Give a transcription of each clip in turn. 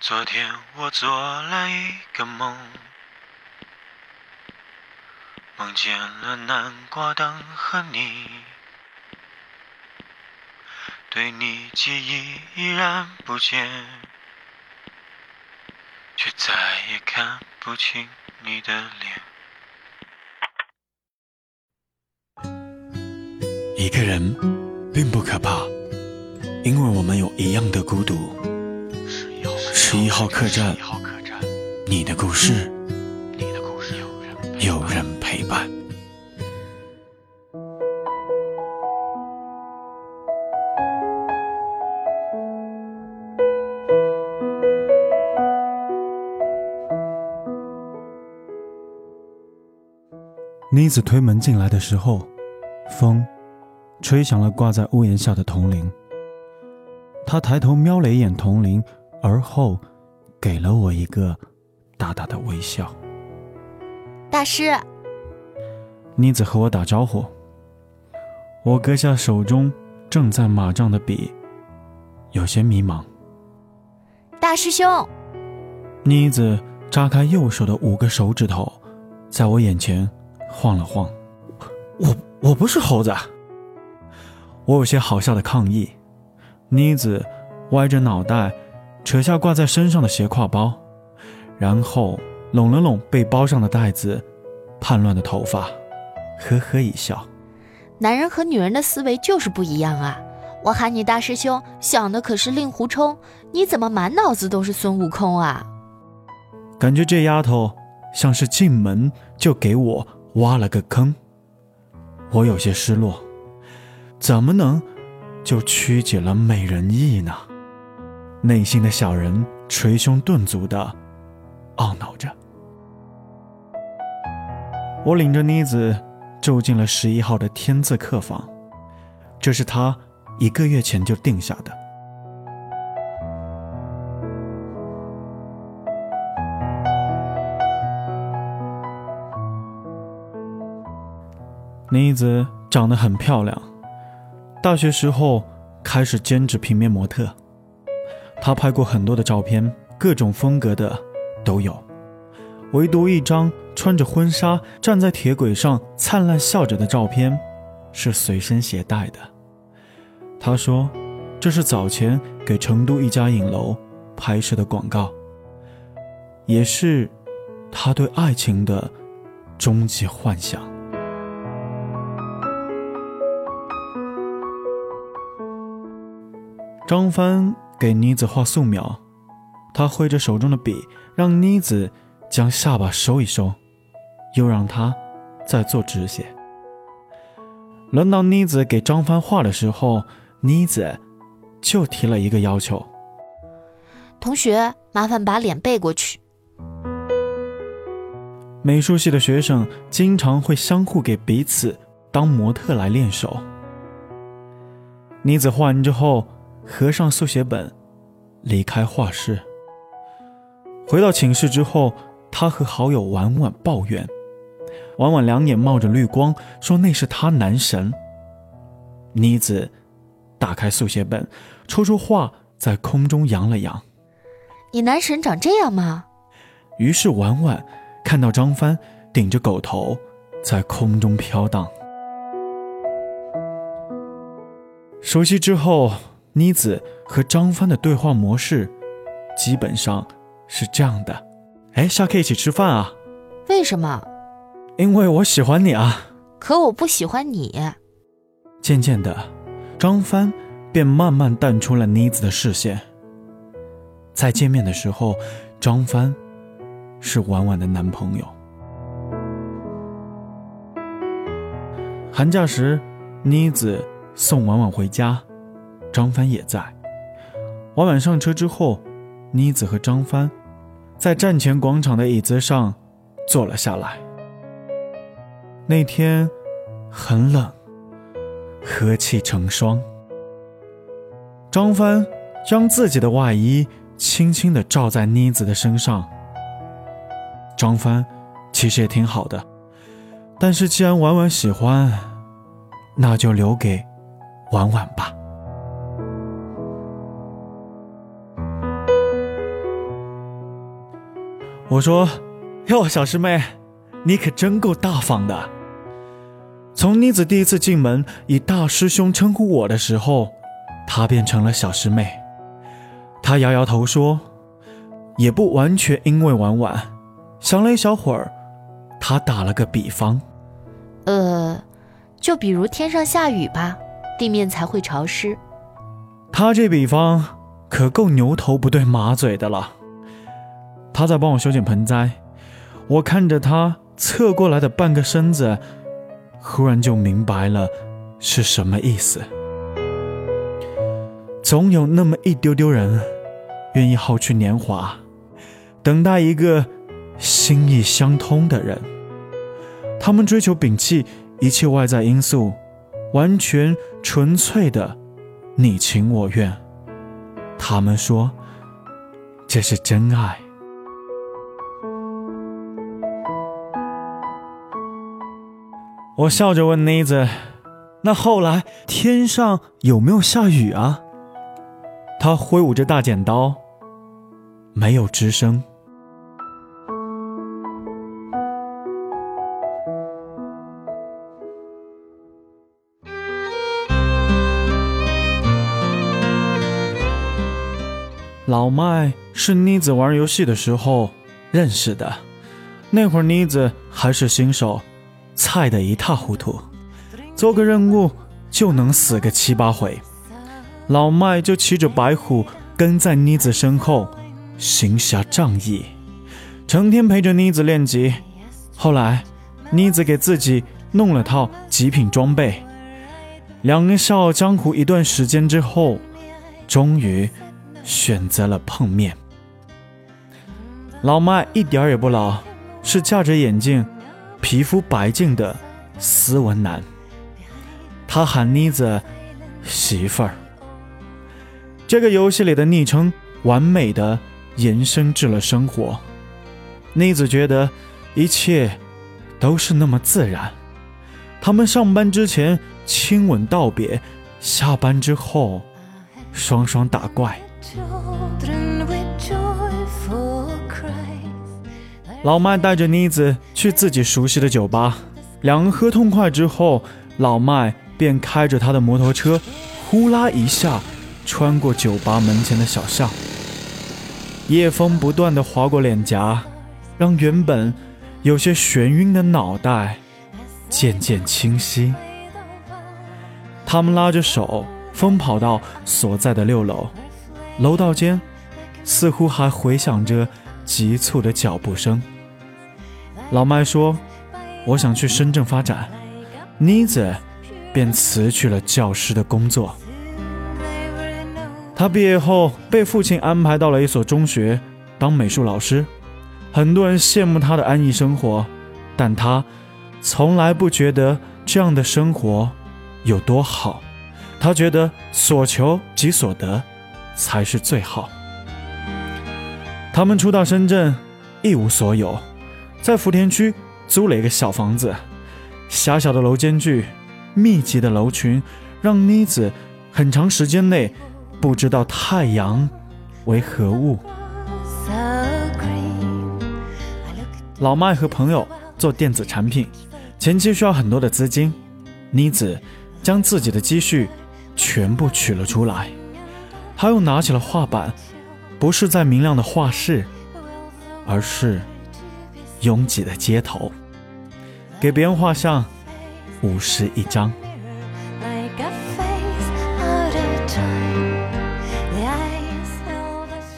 昨天我做了一个梦，梦见了南瓜灯和你，对你记忆依然不减，却再也看不清你的脸。一个人并不可怕，因为我们有一样的孤独。十一号客栈，你的故事，有人陪伴。妮子推门进来的时候，风吹响了挂在屋檐下的铜铃。她抬头瞄了一眼铜铃。而后，给了我一个大大的微笑。大师，妮子和我打招呼。我搁下手中正在码账的笔，有些迷茫。大师兄，妮子扎开右手的五个手指头，在我眼前晃了晃。我我不是猴子。我有些好笑的抗议。妮子歪着脑袋。扯下挂在身上的斜挎包，然后拢了拢被包上的带子，叛乱的头发，呵呵一笑。男人和女人的思维就是不一样啊！我喊你大师兄，想的可是令狐冲，你怎么满脑子都是孙悟空啊？感觉这丫头像是进门就给我挖了个坑，我有些失落。怎么能就曲解了美人意呢？内心的小人捶胸顿足的懊恼着。我领着妮子住进了十一号的天字客房，这是他一个月前就定下的。妮子长得很漂亮，大学时候开始兼职平面模特。他拍过很多的照片，各种风格的都有，唯独一张穿着婚纱站在铁轨上灿烂笑着的照片，是随身携带的。他说，这是早前给成都一家影楼拍摄的广告，也是他对爱情的终极幻想。张帆。给妮子画素描，他挥着手中的笔，让妮子将下巴收一收，又让他再做直写。轮到妮子给张帆画的时候，妮子就提了一个要求：“同学，麻烦把脸背过去。”美术系的学生经常会相互给彼此当模特来练手。妮子画完之后。合上速写本，离开画室。回到寝室之后，他和好友婉婉抱怨。婉婉两眼冒着绿光，说那是他男神。妮子打开速写本，抽出画，在空中扬了扬：“你男神长这样吗？”于是婉婉看到张帆顶着狗头在空中飘荡。熟悉之后。妮子和张帆的对话模式，基本上是这样的：哎，下课一起吃饭啊？为什么？因为我喜欢你啊。可我不喜欢你。渐渐的，张帆便慢慢淡出了妮子的视线。再见面的时候，张帆是婉婉的男朋友。寒假时，妮子送婉婉回家。张帆也在。婉婉上车之后，妮子和张帆在站前广场的椅子上坐了下来。那天很冷，和气成霜。张帆将自己的外衣轻轻地罩在妮子的身上。张帆其实也挺好的，但是既然婉婉喜欢，那就留给婉婉吧。我说：“哟，小师妹，你可真够大方的。”从妮子第一次进门以大师兄称呼我的时候，她变成了小师妹。她摇摇头说：“也不完全因为婉婉。”想了一小会儿，她打了个比方：“呃，就比如天上下雨吧，地面才会潮湿。”她这比方可够牛头不对马嘴的了。他在帮我修剪盆栽，我看着他侧过来的半个身子，忽然就明白了是什么意思。总有那么一丢丢人，愿意耗去年华，等待一个心意相通的人。他们追求摒弃一切外在因素，完全纯粹的你情我愿。他们说，这是真爱。我笑着问妮子：“那后来天上有没有下雨啊？”他挥舞着大剪刀，没有吱声。老麦是妮子玩游戏的时候认识的，那会儿妮子还是新手。菜的一塌糊涂，做个任务就能死个七八回。老麦就骑着白虎跟在妮子身后，行侠仗义，成天陪着妮子练级。后来，妮子给自己弄了套极品装备，两人笑傲江湖一段时间之后，终于选择了碰面。老麦一点也不老，是架着眼镜。皮肤白净的斯文男，他喊妮子媳妇儿。这个游戏里的昵称完美的延伸至了生活。妮子觉得一切都是那么自然。他们上班之前亲吻道别，下班之后双双打怪。老麦带着妮子去自己熟悉的酒吧，两人喝痛快之后，老麦便开着他的摩托车，呼啦一下穿过酒吧门前的小巷。夜风不断地划过脸颊，让原本有些眩晕的脑袋渐渐清晰。他们拉着手疯跑到所在的六楼，楼道间似乎还回响着。急促的脚步声。老麦说：“我想去深圳发展。”妮子便辞去了教师的工作。他毕业后被父亲安排到了一所中学当美术老师，很多人羡慕他的安逸生活，但他从来不觉得这样的生活有多好。他觉得所求即所得才是最好。他们初到深圳，一无所有，在福田区租了一个小房子，狭小的楼间距，密集的楼群，让妮子很长时间内不知道太阳为何物。老麦和朋友做电子产品，前期需要很多的资金，妮子将自己的积蓄全部取了出来，他又拿起了画板。不是在明亮的画室，而是拥挤的街头，给别人画像，五十一张。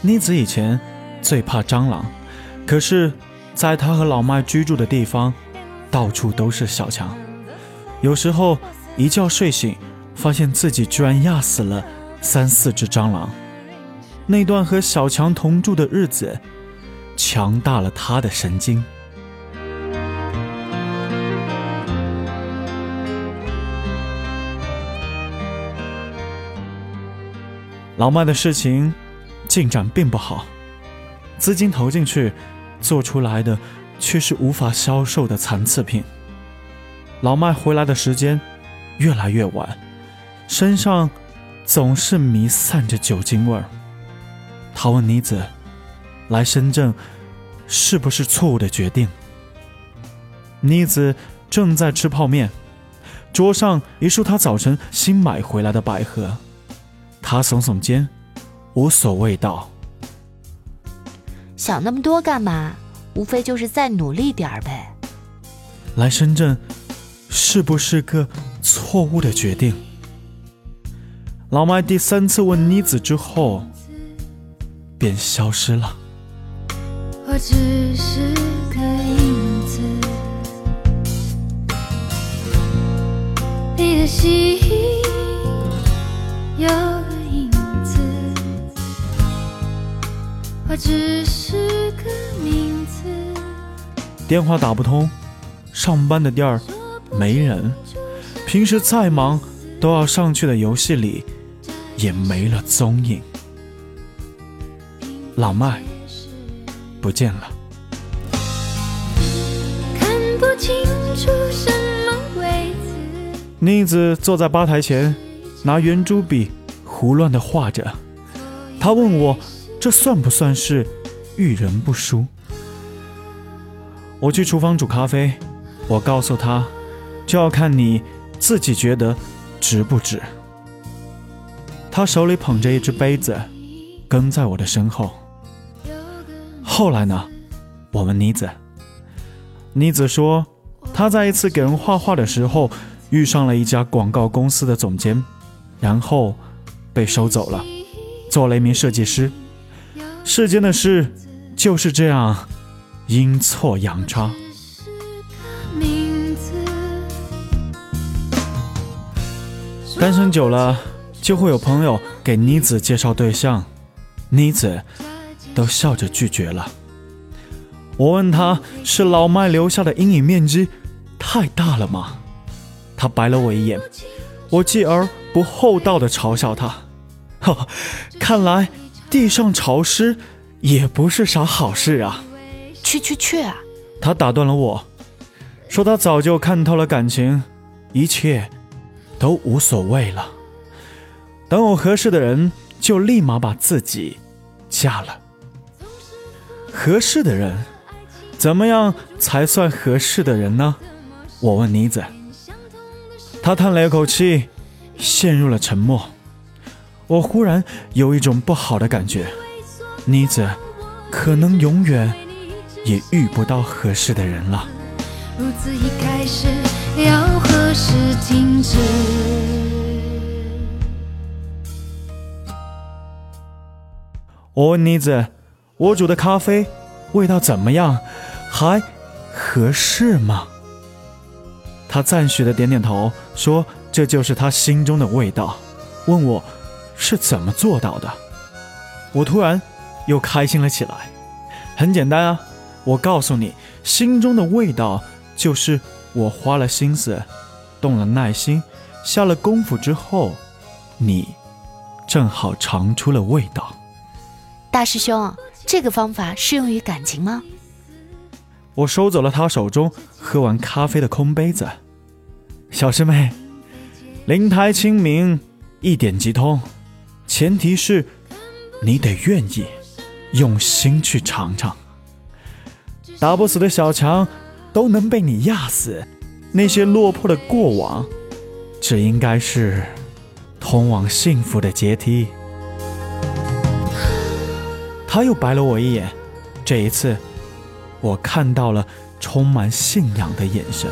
妮子以前最怕蟑螂，可是，在她和老麦居住的地方，到处都是小强。有时候一觉睡醒，发现自己居然压死了三四只蟑螂。那段和小强同住的日子，强大了他的神经。老麦的事情进展并不好，资金投进去，做出来的却是无法销售的残次品。老麦回来的时间越来越晚，身上总是弥散着酒精味儿。他问妮子：“来深圳是不是错误的决定。妮子正在吃泡面，桌上一束她早晨新买回来的百合。她耸耸肩，无所谓道：“想那么多干嘛？无非就是再努力点儿呗。”来深圳，是不是个错误的决定？老麦第三次问妮子之后，便消失了。我只是个影子，你的心有个影子，我只是个名字。电话打不通，上班的地儿没人，平时再忙都要上去的游戏里也没了踪影。老麦。不见了。妮子坐在吧台前，拿圆珠笔胡乱的画着。她问我：“这算不算是遇人不淑？”我去厨房煮咖啡，我告诉她：“就要看你自己觉得值不值。”她手里捧着一只杯子，跟在我的身后。后来呢？我问妮子。妮子说，她在一次给人画画的时候，遇上了一家广告公司的总监，然后被收走了，做了一名设计师。世间的事就是这样，阴错阳差。单身久了，就会有朋友给妮子介绍对象，妮子。都笑着拒绝了。我问他是老麦留下的阴影面积太大了吗？他白了我一眼。我继而不厚道的嘲笑他：“哈，看来地上潮湿也不是啥好事啊！”去去去！他打断了我，说他早就看透了感情，一切都无所谓了。等有合适的人，就立马把自己嫁了。合适的人，怎么样才算合适的人呢？我问妮子。她叹了一口气，陷入了沉默。我忽然有一种不好的感觉，妮子可能永远也遇不到合适的人了。我问妮子。我煮的咖啡味道怎么样？还合适吗？他赞许的点点头，说：“这就是他心中的味道。”问我是怎么做到的。我突然又开心了起来。很简单啊，我告诉你，心中的味道就是我花了心思、动了耐心、下了功夫之后，你正好尝出了味道。大师兄。这个方法适用于感情吗？我收走了他手中喝完咖啡的空杯子。小师妹，灵台清明，一点即通，前提是你得愿意用心去尝尝。打不死的小强都能被你压死，那些落魄的过往，这应该是通往幸福的阶梯。他又白了我一眼，这一次，我看到了充满信仰的眼神。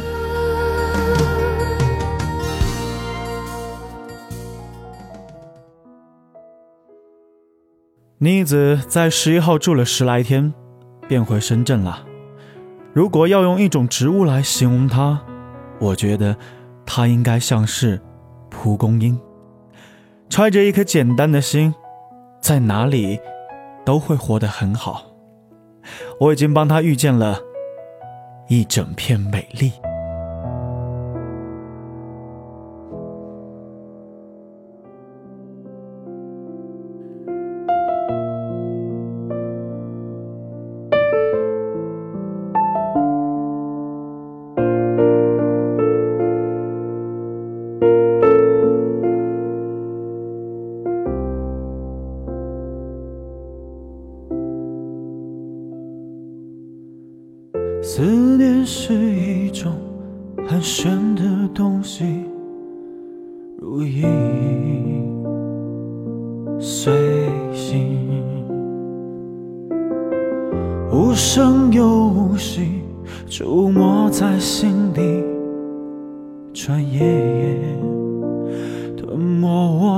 妮子在十一号住了十来天，便回深圳了。如果要用一种植物来形容它，我觉得它应该像是蒲公英，揣着一颗简单的心，在哪里？都会活得很好。我已经帮他遇见了一整片美丽。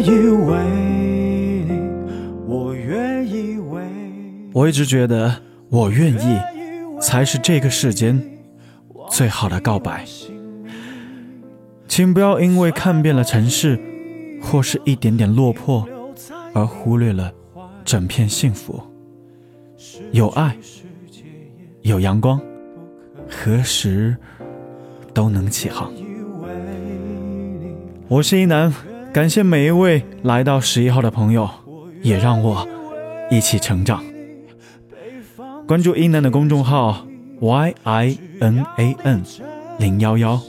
以为。我一直觉得，我愿意才是这个世间最好的告白。请不要因为看遍了城市，或是一点点落魄，而忽略了整片幸福。有爱，有阳光，何时都能起航。我是一南，感谢每一位来到十一号的朋友，也让我一起成长。关注一楠的公众号 y i n a n 零幺幺，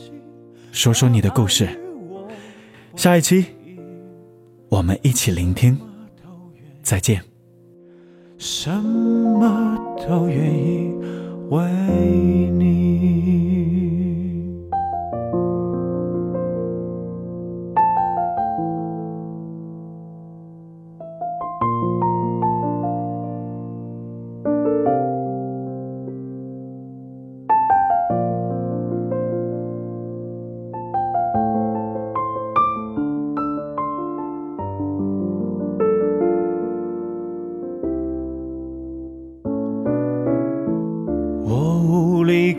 说说你的故事。下一期我们一起聆听。再见。什么都愿意为你。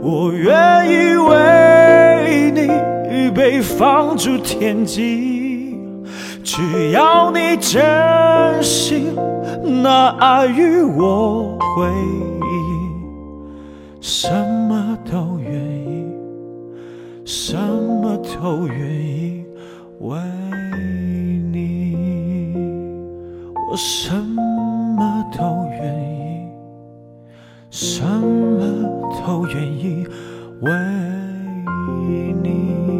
我愿意为你被放逐天际，只要你真心拿爱与我回忆，什么都愿意，什么都愿意为你，我什么都愿意，什么。都愿意为你。